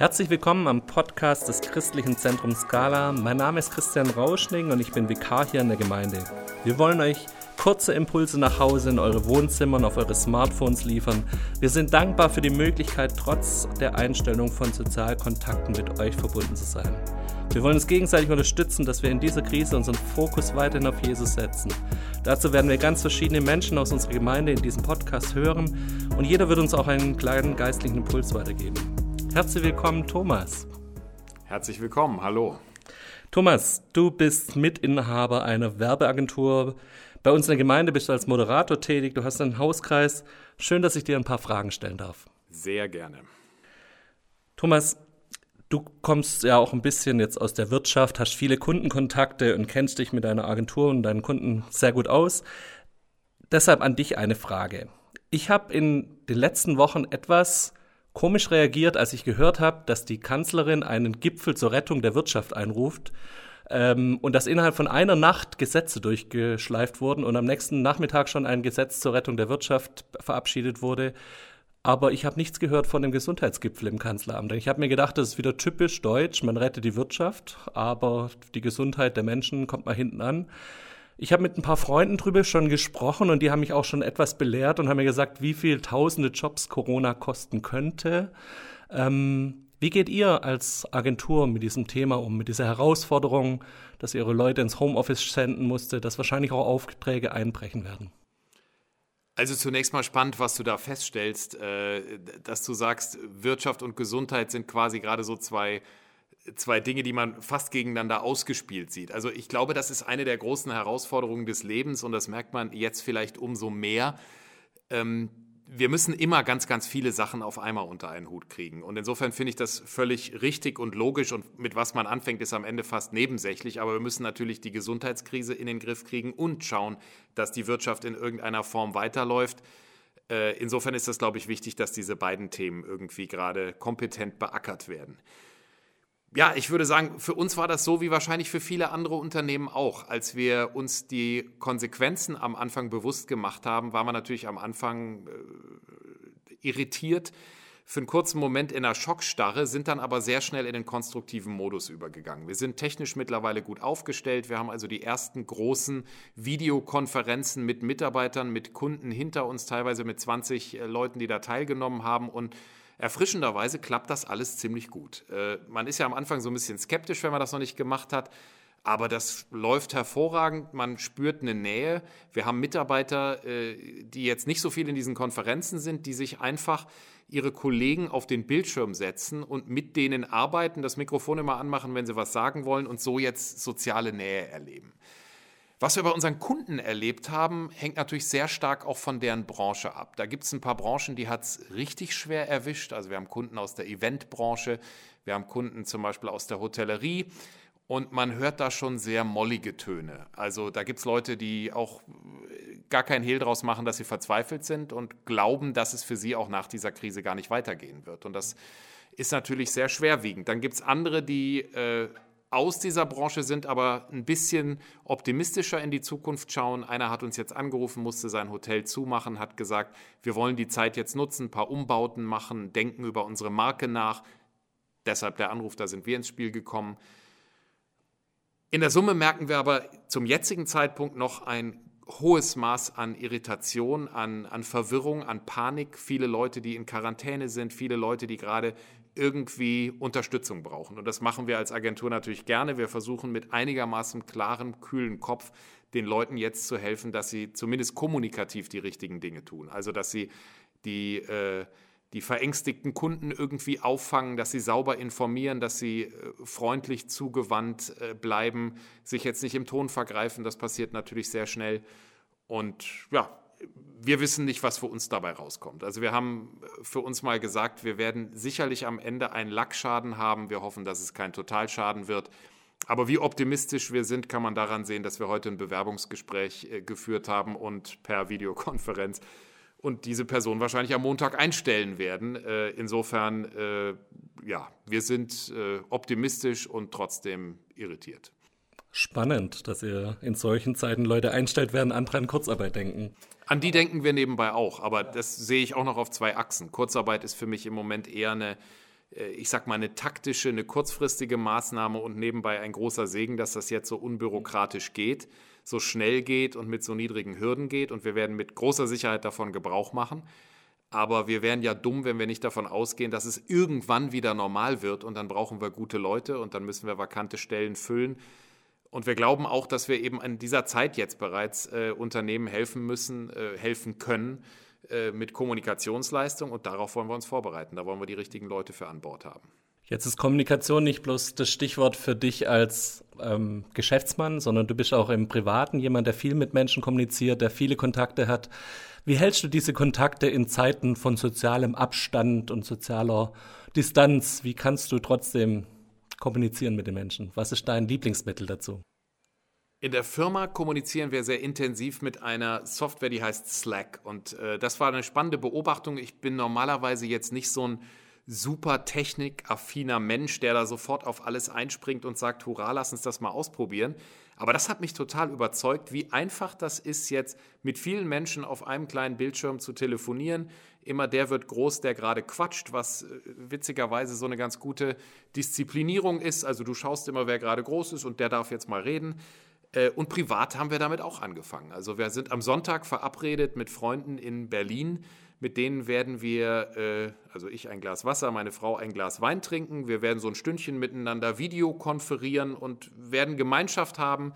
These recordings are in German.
Herzlich willkommen am Podcast des Christlichen Zentrums Scala. Mein Name ist Christian Rauschning und ich bin Vikar hier in der Gemeinde. Wir wollen euch kurze Impulse nach Hause in eure Wohnzimmer und auf eure Smartphones liefern. Wir sind dankbar für die Möglichkeit, trotz der Einstellung von Sozialkontakten mit euch verbunden zu sein. Wir wollen uns gegenseitig unterstützen, dass wir in dieser Krise unseren Fokus weiterhin auf Jesus setzen. Dazu werden wir ganz verschiedene Menschen aus unserer Gemeinde in diesem Podcast hören und jeder wird uns auch einen kleinen geistlichen Impuls weitergeben. Herzlich willkommen, Thomas. Herzlich willkommen, hallo. Thomas, du bist Mitinhaber einer Werbeagentur. Bei uns in der Gemeinde bist du als Moderator tätig, du hast einen Hauskreis. Schön, dass ich dir ein paar Fragen stellen darf. Sehr gerne. Thomas, du kommst ja auch ein bisschen jetzt aus der Wirtschaft, hast viele Kundenkontakte und kennst dich mit deiner Agentur und deinen Kunden sehr gut aus. Deshalb an dich eine Frage. Ich habe in den letzten Wochen etwas komisch reagiert, als ich gehört habe, dass die Kanzlerin einen Gipfel zur Rettung der Wirtschaft einruft ähm, und dass innerhalb von einer Nacht Gesetze durchgeschleift wurden und am nächsten Nachmittag schon ein Gesetz zur Rettung der Wirtschaft verabschiedet wurde. Aber ich habe nichts gehört von dem Gesundheitsgipfel im Kanzleramt. Ich habe mir gedacht, das ist wieder typisch deutsch, man rettet die Wirtschaft, aber die Gesundheit der Menschen kommt mal hinten an. Ich habe mit ein paar Freunden drüber schon gesprochen und die haben mich auch schon etwas belehrt und haben mir gesagt, wie viel tausende Jobs Corona kosten könnte. Ähm, wie geht ihr als Agentur mit diesem Thema um, mit dieser Herausforderung, dass ihr eure Leute ins Homeoffice senden musste, dass wahrscheinlich auch Aufträge einbrechen werden? Also zunächst mal spannend, was du da feststellst, äh, dass du sagst, Wirtschaft und Gesundheit sind quasi gerade so zwei zwei Dinge, die man fast gegeneinander ausgespielt sieht. Also ich glaube, das ist eine der großen Herausforderungen des Lebens und das merkt man jetzt vielleicht umso mehr. Ähm, wir müssen immer ganz, ganz viele Sachen auf einmal unter einen Hut kriegen. Und insofern finde ich das völlig richtig und logisch. Und mit was man anfängt, ist am Ende fast nebensächlich. Aber wir müssen natürlich die Gesundheitskrise in den Griff kriegen und schauen, dass die Wirtschaft in irgendeiner Form weiterläuft. Äh, insofern ist das, glaube ich, wichtig, dass diese beiden Themen irgendwie gerade kompetent beackert werden ja, ich würde sagen, für uns war das so wie wahrscheinlich für viele andere Unternehmen auch. Als wir uns die Konsequenzen am Anfang bewusst gemacht haben, waren wir natürlich am Anfang äh, irritiert, für einen kurzen Moment in einer Schockstarre, sind dann aber sehr schnell in den konstruktiven Modus übergegangen. Wir sind technisch mittlerweile gut aufgestellt. Wir haben also die ersten großen Videokonferenzen mit Mitarbeitern, mit Kunden hinter uns, teilweise mit 20 äh, Leuten, die da teilgenommen haben und Erfrischenderweise klappt das alles ziemlich gut. Äh, man ist ja am Anfang so ein bisschen skeptisch, wenn man das noch nicht gemacht hat. Aber das läuft hervorragend. Man spürt eine Nähe. Wir haben Mitarbeiter, äh, die jetzt nicht so viel in diesen Konferenzen sind, die sich einfach ihre Kollegen auf den Bildschirm setzen und mit denen arbeiten, das Mikrofon immer anmachen, wenn sie was sagen wollen und so jetzt soziale Nähe erleben. Was wir bei unseren Kunden erlebt haben, hängt natürlich sehr stark auch von deren Branche ab. Da gibt es ein paar Branchen, die hat es richtig schwer erwischt. Also wir haben Kunden aus der Eventbranche, wir haben Kunden zum Beispiel aus der Hotellerie und man hört da schon sehr mollige Töne. Also da gibt es Leute, die auch gar keinen Hehl draus machen, dass sie verzweifelt sind und glauben, dass es für sie auch nach dieser Krise gar nicht weitergehen wird. Und das ist natürlich sehr schwerwiegend. Dann gibt es andere, die äh, aus dieser Branche sind, aber ein bisschen optimistischer in die Zukunft schauen. Einer hat uns jetzt angerufen, musste sein Hotel zumachen, hat gesagt, wir wollen die Zeit jetzt nutzen, ein paar Umbauten machen, denken über unsere Marke nach. Deshalb der Anruf, da sind wir ins Spiel gekommen. In der Summe merken wir aber zum jetzigen Zeitpunkt noch ein hohes Maß an Irritation, an, an Verwirrung, an Panik. Viele Leute, die in Quarantäne sind, viele Leute, die gerade irgendwie Unterstützung brauchen. Und das machen wir als Agentur natürlich gerne. Wir versuchen mit einigermaßen klarem, kühlen Kopf den Leuten jetzt zu helfen, dass sie zumindest kommunikativ die richtigen Dinge tun. Also dass sie die, äh, die verängstigten Kunden irgendwie auffangen, dass sie sauber informieren, dass sie äh, freundlich zugewandt äh, bleiben, sich jetzt nicht im Ton vergreifen. Das passiert natürlich sehr schnell. Und ja, wir wissen nicht, was für uns dabei rauskommt. Also wir haben für uns mal gesagt, wir werden sicherlich am Ende einen Lackschaden haben. Wir hoffen, dass es kein Totalschaden wird. Aber wie optimistisch wir sind, kann man daran sehen, dass wir heute ein Bewerbungsgespräch äh, geführt haben und per Videokonferenz und diese Person wahrscheinlich am Montag einstellen werden. Äh, insofern, äh, ja, wir sind optimistisch und trotzdem irritiert. Spannend, dass ihr in solchen Zeiten Leute einstellt, während andere an Kurzarbeit denken. An die denken wir nebenbei auch, aber das sehe ich auch noch auf zwei Achsen. Kurzarbeit ist für mich im Moment eher eine, äh, ich sag mal, eine taktische, eine kurzfristige Maßnahme und nebenbei ein großer Segen, dass das jetzt so unbürokratisch geht, so schnell geht und mit so niedrigen Hürden geht. Und wir werden mit großer Sicherheit davon Gebrauch machen. Aber wir wären ja dumm, wenn wir nicht davon ausgehen, dass es irgendwann wieder normal wird und dann brauchen wir gute Leute und dann müssen wir vakante Stellen füllen. Und wir glauben auch, dass wir eben in dieser Zeit jetzt bereits äh, Unternehmen helfen müssen, äh, helfen können äh, mit Kommunikationsleistung und darauf wollen wir uns vorbereiten. Da wollen wir die richtigen Leute für an Bord haben. Jetzt ist Kommunikation nicht bloß das Stichwort für dich als ähm, Geschäftsmann, sondern du bist auch im Privaten jemand, der viel mit Menschen kommuniziert, der viele Kontakte hat. Wie hältst du diese Kontakte in Zeiten von sozialem Abstand und sozialer Distanz? Wie kannst du trotzdem kommunizieren mit den Menschen? Was ist dein Lieblingsmittel dazu? In der Firma kommunizieren wir sehr intensiv mit einer Software, die heißt Slack. Und äh, das war eine spannende Beobachtung. Ich bin normalerweise jetzt nicht so ein super technikaffiner Mensch, der da sofort auf alles einspringt und sagt, hurra, lass uns das mal ausprobieren. Aber das hat mich total überzeugt, wie einfach das ist, jetzt mit vielen Menschen auf einem kleinen Bildschirm zu telefonieren. Immer der wird groß, der gerade quatscht, was äh, witzigerweise so eine ganz gute Disziplinierung ist. Also du schaust immer, wer gerade groß ist und der darf jetzt mal reden. Äh, und privat haben wir damit auch angefangen. Also wir sind am Sonntag verabredet mit Freunden in Berlin mit denen werden wir, äh, also ich ein Glas Wasser, meine Frau ein Glas Wein trinken. Wir werden so ein Stündchen miteinander Videokonferieren und werden Gemeinschaft haben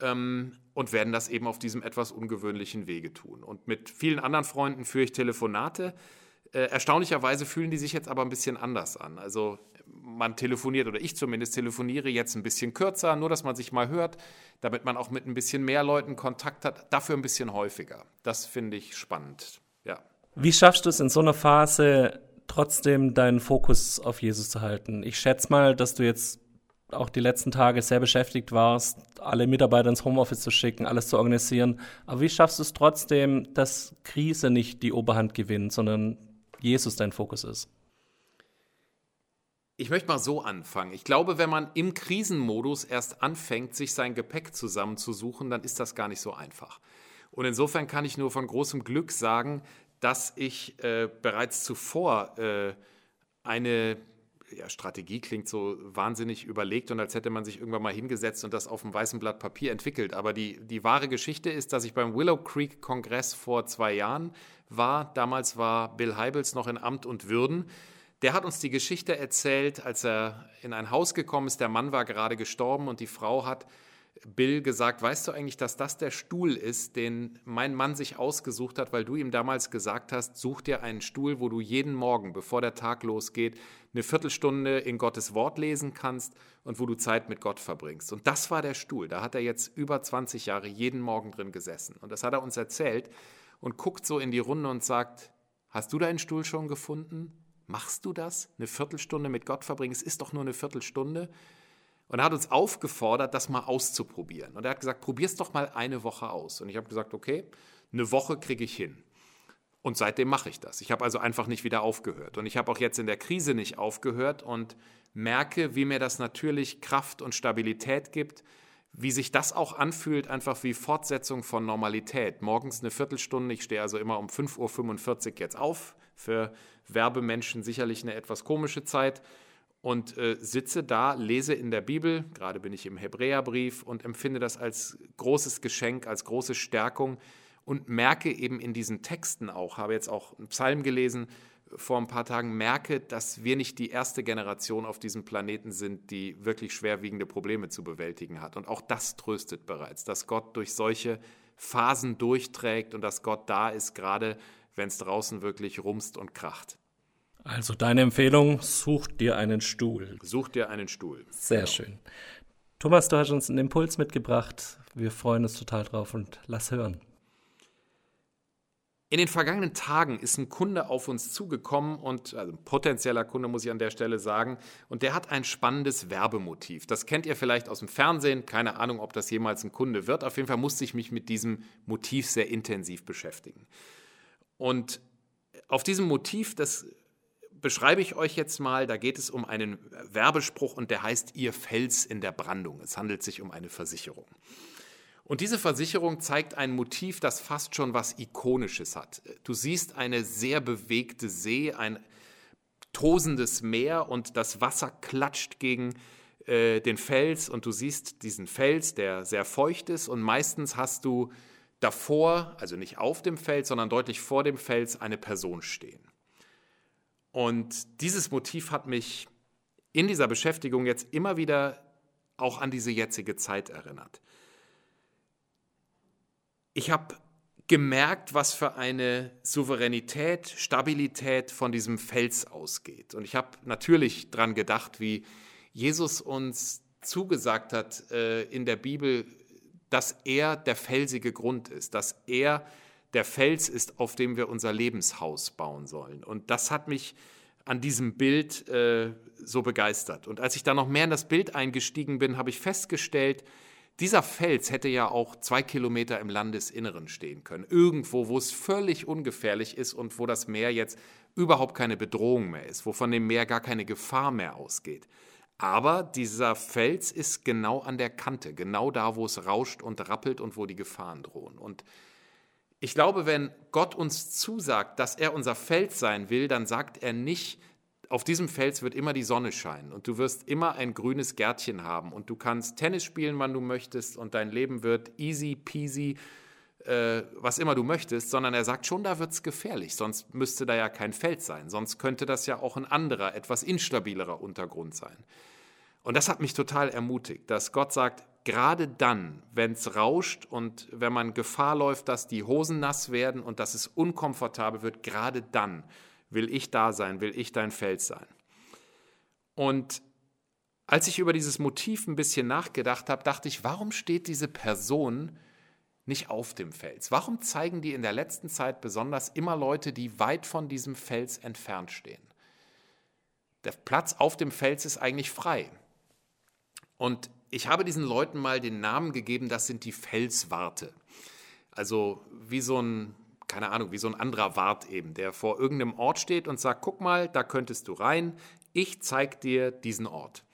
ähm, und werden das eben auf diesem etwas ungewöhnlichen Wege tun. Und mit vielen anderen Freunden führe ich Telefonate. Äh, erstaunlicherweise fühlen die sich jetzt aber ein bisschen anders an. Also man telefoniert oder ich zumindest telefoniere jetzt ein bisschen kürzer, nur dass man sich mal hört, damit man auch mit ein bisschen mehr Leuten Kontakt hat, dafür ein bisschen häufiger. Das finde ich spannend. Wie schaffst du es in so einer Phase trotzdem deinen Fokus auf Jesus zu halten? Ich schätze mal, dass du jetzt auch die letzten Tage sehr beschäftigt warst, alle Mitarbeiter ins Homeoffice zu schicken, alles zu organisieren. Aber wie schaffst du es trotzdem, dass Krise nicht die Oberhand gewinnt, sondern Jesus dein Fokus ist? Ich möchte mal so anfangen. Ich glaube, wenn man im Krisenmodus erst anfängt, sich sein Gepäck zusammenzusuchen, dann ist das gar nicht so einfach. Und insofern kann ich nur von großem Glück sagen, dass ich äh, bereits zuvor äh, eine ja, Strategie klingt so wahnsinnig überlegt und als hätte man sich irgendwann mal hingesetzt und das auf einem weißen Blatt Papier entwickelt. Aber die, die wahre Geschichte ist, dass ich beim Willow Creek Kongress vor zwei Jahren war. Damals war Bill Heibels noch in Amt und Würden. Der hat uns die Geschichte erzählt, als er in ein Haus gekommen ist. Der Mann war gerade gestorben und die Frau hat Bill gesagt, weißt du eigentlich, dass das der Stuhl ist, den mein Mann sich ausgesucht hat, weil du ihm damals gesagt hast, such dir einen Stuhl, wo du jeden Morgen, bevor der Tag losgeht, eine Viertelstunde in Gottes Wort lesen kannst und wo du Zeit mit Gott verbringst. Und das war der Stuhl. Da hat er jetzt über 20 Jahre jeden Morgen drin gesessen. Und das hat er uns erzählt und guckt so in die Runde und sagt, hast du deinen Stuhl schon gefunden? Machst du das? Eine Viertelstunde mit Gott verbringen? Es ist doch nur eine Viertelstunde. Und er hat uns aufgefordert, das mal auszuprobieren. Und er hat gesagt, probier's doch mal eine Woche aus. Und ich habe gesagt, okay, eine Woche kriege ich hin. Und seitdem mache ich das. Ich habe also einfach nicht wieder aufgehört. Und ich habe auch jetzt in der Krise nicht aufgehört und merke, wie mir das natürlich Kraft und Stabilität gibt, wie sich das auch anfühlt, einfach wie Fortsetzung von Normalität. Morgens eine Viertelstunde, ich stehe also immer um 5.45 Uhr jetzt auf. Für Werbemenschen sicherlich eine etwas komische Zeit und äh, sitze da, lese in der Bibel, gerade bin ich im Hebräerbrief und empfinde das als großes Geschenk, als große Stärkung und merke eben in diesen Texten auch, habe jetzt auch einen Psalm gelesen vor ein paar Tagen, merke, dass wir nicht die erste Generation auf diesem Planeten sind, die wirklich schwerwiegende Probleme zu bewältigen hat. Und auch das tröstet bereits, dass Gott durch solche Phasen durchträgt und dass Gott da ist, gerade wenn es draußen wirklich rumst und kracht. Also deine Empfehlung, such dir einen Stuhl. Such dir einen Stuhl. Sehr genau. schön. Thomas, du hast uns einen Impuls mitgebracht. Wir freuen uns total drauf und lass hören. In den vergangenen Tagen ist ein Kunde auf uns zugekommen und also ein potenzieller Kunde muss ich an der Stelle sagen und der hat ein spannendes Werbemotiv. Das kennt ihr vielleicht aus dem Fernsehen, keine Ahnung, ob das jemals ein Kunde wird. Auf jeden Fall musste ich mich mit diesem Motiv sehr intensiv beschäftigen. Und auf diesem Motiv, das beschreibe ich euch jetzt mal. Da geht es um einen Werbespruch und der heißt Ihr Fels in der Brandung. Es handelt sich um eine Versicherung. Und diese Versicherung zeigt ein Motiv, das fast schon was Ikonisches hat. Du siehst eine sehr bewegte See, ein tosendes Meer und das Wasser klatscht gegen äh, den Fels und du siehst diesen Fels, der sehr feucht ist und meistens hast du davor, also nicht auf dem Fels, sondern deutlich vor dem Fels eine Person stehen. Und dieses Motiv hat mich in dieser Beschäftigung jetzt immer wieder auch an diese jetzige Zeit erinnert. Ich habe gemerkt, was für eine Souveränität, Stabilität von diesem Fels ausgeht. Und ich habe natürlich daran gedacht, wie Jesus uns zugesagt hat äh, in der Bibel, dass er der felsige Grund ist, dass er der Fels ist, auf dem wir unser Lebenshaus bauen sollen. Und das hat mich an diesem Bild äh, so begeistert. Und als ich da noch mehr in das Bild eingestiegen bin, habe ich festgestellt, dieser Fels hätte ja auch zwei Kilometer im Landesinneren stehen können. Irgendwo, wo es völlig ungefährlich ist und wo das Meer jetzt überhaupt keine Bedrohung mehr ist, wo von dem Meer gar keine Gefahr mehr ausgeht. Aber dieser Fels ist genau an der Kante, genau da, wo es rauscht und rappelt und wo die Gefahren drohen. Und ich glaube, wenn Gott uns zusagt, dass er unser Fels sein will, dann sagt er nicht, auf diesem Fels wird immer die Sonne scheinen und du wirst immer ein grünes Gärtchen haben und du kannst Tennis spielen, wann du möchtest und dein Leben wird easy peasy, äh, was immer du möchtest, sondern er sagt schon, da wird es gefährlich, sonst müsste da ja kein Fels sein, sonst könnte das ja auch ein anderer, etwas instabilerer Untergrund sein. Und das hat mich total ermutigt, dass Gott sagt, gerade dann, wenn es rauscht und wenn man Gefahr läuft, dass die Hosen nass werden und dass es unkomfortabel wird, gerade dann will ich da sein, will ich dein Fels sein. Und als ich über dieses Motiv ein bisschen nachgedacht habe, dachte ich, warum steht diese Person nicht auf dem Fels? Warum zeigen die in der letzten Zeit besonders immer Leute, die weit von diesem Fels entfernt stehen? Der Platz auf dem Fels ist eigentlich frei. Und ich habe diesen Leuten mal den Namen gegeben, das sind die Felswarte. Also wie so ein, keine Ahnung, wie so ein anderer Wart eben, der vor irgendeinem Ort steht und sagt, guck mal, da könntest du rein, ich zeig dir diesen Ort.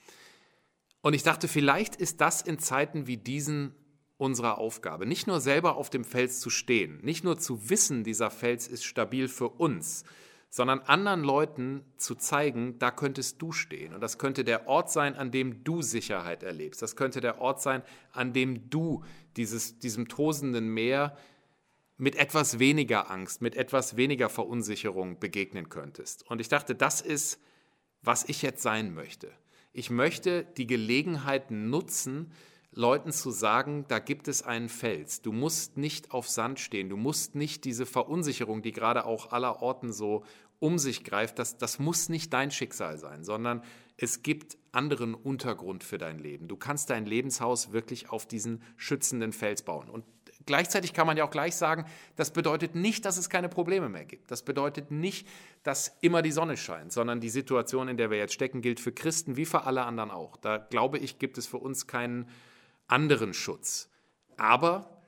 Und ich dachte, vielleicht ist das in Zeiten wie diesen unsere Aufgabe, nicht nur selber auf dem Fels zu stehen, nicht nur zu wissen, dieser Fels ist stabil für uns, sondern anderen Leuten zu zeigen, da könntest du stehen. Und das könnte der Ort sein, an dem du Sicherheit erlebst. Das könnte der Ort sein, an dem du dieses, diesem tosenden Meer mit etwas weniger Angst, mit etwas weniger Verunsicherung begegnen könntest. Und ich dachte, das ist, was ich jetzt sein möchte. Ich möchte die Gelegenheit nutzen, Leuten zu sagen, da gibt es einen Fels. Du musst nicht auf Sand stehen. Du musst nicht diese Verunsicherung, die gerade auch aller Orten so um sich greift, das, das muss nicht dein Schicksal sein, sondern es gibt anderen Untergrund für dein Leben. Du kannst dein Lebenshaus wirklich auf diesen schützenden Fels bauen. Und gleichzeitig kann man ja auch gleich sagen, das bedeutet nicht, dass es keine Probleme mehr gibt. Das bedeutet nicht, dass immer die Sonne scheint, sondern die Situation, in der wir jetzt stecken, gilt für Christen wie für alle anderen auch. Da glaube ich, gibt es für uns keinen anderen Schutz. Aber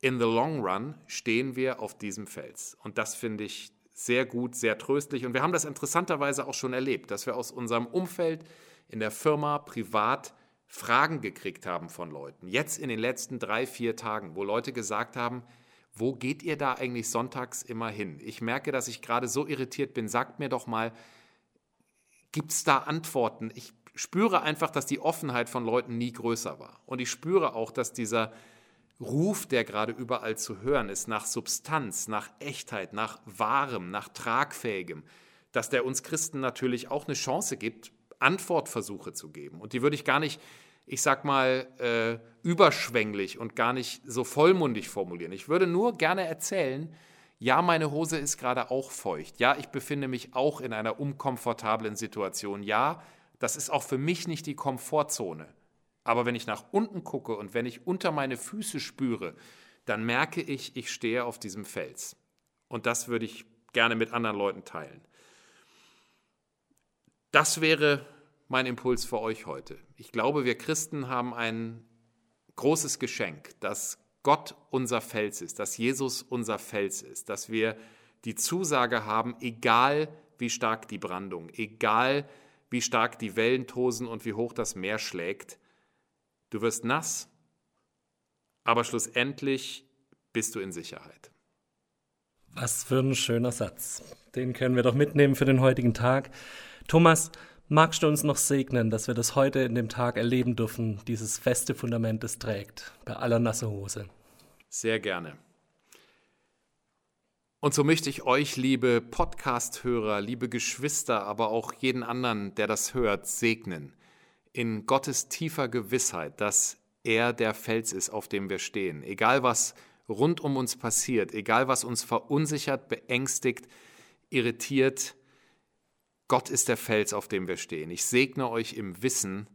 in the long run stehen wir auf diesem Fels. Und das finde ich sehr gut, sehr tröstlich. Und wir haben das interessanterweise auch schon erlebt, dass wir aus unserem Umfeld in der Firma privat Fragen gekriegt haben von Leuten. Jetzt in den letzten drei, vier Tagen, wo Leute gesagt haben, wo geht ihr da eigentlich sonntags immer hin? Ich merke, dass ich gerade so irritiert bin. Sagt mir doch mal, gibt es da Antworten? Ich spüre einfach, dass die Offenheit von Leuten nie größer war. Und ich spüre auch, dass dieser Ruf, der gerade überall zu hören ist, nach Substanz, nach Echtheit, nach Wahrem, nach Tragfähigem, dass der uns Christen natürlich auch eine Chance gibt, Antwortversuche zu geben. Und die würde ich gar nicht, ich sag mal, äh, überschwänglich und gar nicht so vollmundig formulieren. Ich würde nur gerne erzählen, ja, meine Hose ist gerade auch feucht. Ja, ich befinde mich auch in einer unkomfortablen Situation. Ja, das ist auch für mich nicht die Komfortzone. Aber wenn ich nach unten gucke und wenn ich unter meine Füße spüre, dann merke ich, ich stehe auf diesem Fels. Und das würde ich gerne mit anderen Leuten teilen. Das wäre mein Impuls für euch heute. Ich glaube, wir Christen haben ein großes Geschenk, dass Gott unser Fels ist, dass Jesus unser Fels ist, dass wir die Zusage haben, egal wie stark die Brandung, egal wie stark die Wellen tosen und wie hoch das Meer schlägt, Du wirst nass, aber schlussendlich bist du in Sicherheit. Was für ein schöner Satz. Den können wir doch mitnehmen für den heutigen Tag. Thomas, magst du uns noch segnen, dass wir das heute in dem Tag erleben dürfen, dieses feste Fundament es trägt, bei aller nasse Hose? Sehr gerne. Und so möchte ich euch, liebe Podcast-Hörer, liebe Geschwister, aber auch jeden anderen, der das hört, segnen. In Gottes tiefer Gewissheit, dass er der Fels ist, auf dem wir stehen. Egal was rund um uns passiert, egal was uns verunsichert, beängstigt, irritiert, Gott ist der Fels, auf dem wir stehen. Ich segne euch im Wissen,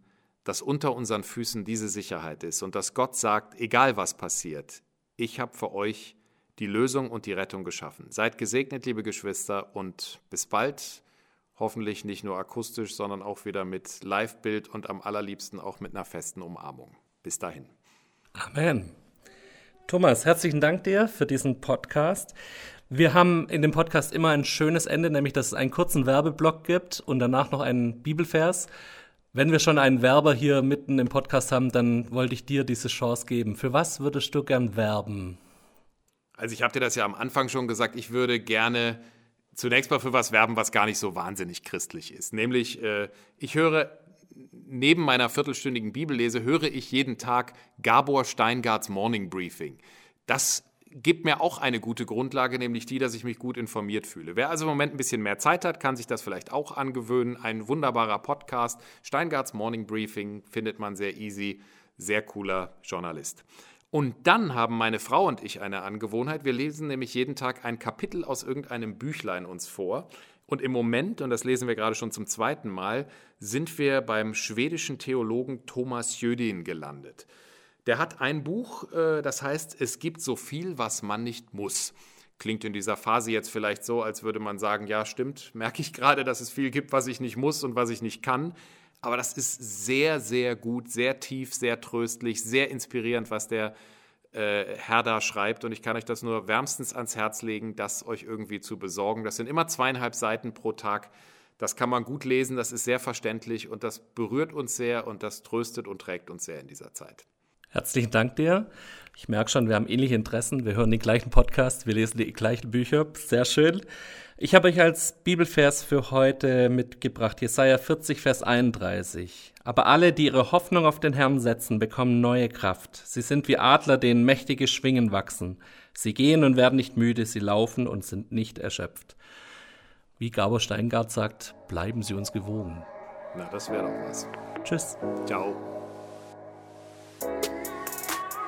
dass unter unseren Füßen diese Sicherheit ist und dass Gott sagt, egal was passiert, ich habe für euch die Lösung und die Rettung geschaffen. Seid gesegnet, liebe Geschwister, und bis bald. Hoffentlich nicht nur akustisch, sondern auch wieder mit Live-Bild und am allerliebsten auch mit einer festen Umarmung. Bis dahin. Amen. Thomas, herzlichen Dank dir für diesen Podcast. Wir haben in dem Podcast immer ein schönes Ende, nämlich dass es einen kurzen Werbeblock gibt und danach noch einen Bibelvers. Wenn wir schon einen Werber hier mitten im Podcast haben, dann wollte ich dir diese Chance geben. Für was würdest du gern werben? Also ich habe dir das ja am Anfang schon gesagt, ich würde gerne zunächst mal für was werben, was gar nicht so wahnsinnig christlich ist. Nämlich, äh, ich höre neben meiner viertelstündigen Bibellese, höre ich jeden Tag Gabor Steingarts Morning Briefing. Das gibt mir auch eine gute Grundlage, nämlich die, dass ich mich gut informiert fühle. Wer also im Moment ein bisschen mehr Zeit hat, kann sich das vielleicht auch angewöhnen. Ein wunderbarer Podcast. Steingarts Morning Briefing findet man sehr easy. Sehr cooler Journalist. Und dann haben meine Frau und ich eine Angewohnheit. Wir lesen nämlich jeden Tag ein Kapitel aus irgendeinem Büchlein uns vor. Und im Moment, und das lesen wir gerade schon zum zweiten Mal, sind wir beim schwedischen Theologen Thomas Jödin gelandet. Der hat ein Buch, äh, das heißt, es gibt so viel, was man nicht muss. Klingt in dieser Phase jetzt vielleicht so, als würde man sagen, ja stimmt, merke ich gerade, dass es viel gibt, was ich nicht muss und was ich nicht kann. Aber das ist sehr, sehr gut, sehr tief, sehr tröstlich, sehr inspirierend, was der äh, Herr da schreibt. Und ich kann euch das nur wärmstens ans Herz legen, das euch irgendwie zu besorgen. Das sind immer zweieinhalb Seiten pro Tag. Das kann man gut lesen, das ist sehr verständlich und das berührt uns sehr und das tröstet und trägt uns sehr in dieser Zeit. Herzlichen Dank dir. Ich merke schon, wir haben ähnliche Interessen. Wir hören den gleichen Podcast, wir lesen die gleichen Bücher. Sehr schön. Ich habe euch als Bibelvers für heute mitgebracht, Jesaja 40, Vers 31. Aber alle, die ihre Hoffnung auf den Herrn setzen, bekommen neue Kraft. Sie sind wie Adler, denen mächtige Schwingen wachsen. Sie gehen und werden nicht müde, sie laufen und sind nicht erschöpft. Wie Gabor Steingart sagt, bleiben Sie uns gewogen. Na, das wäre doch was. Tschüss. Ciao.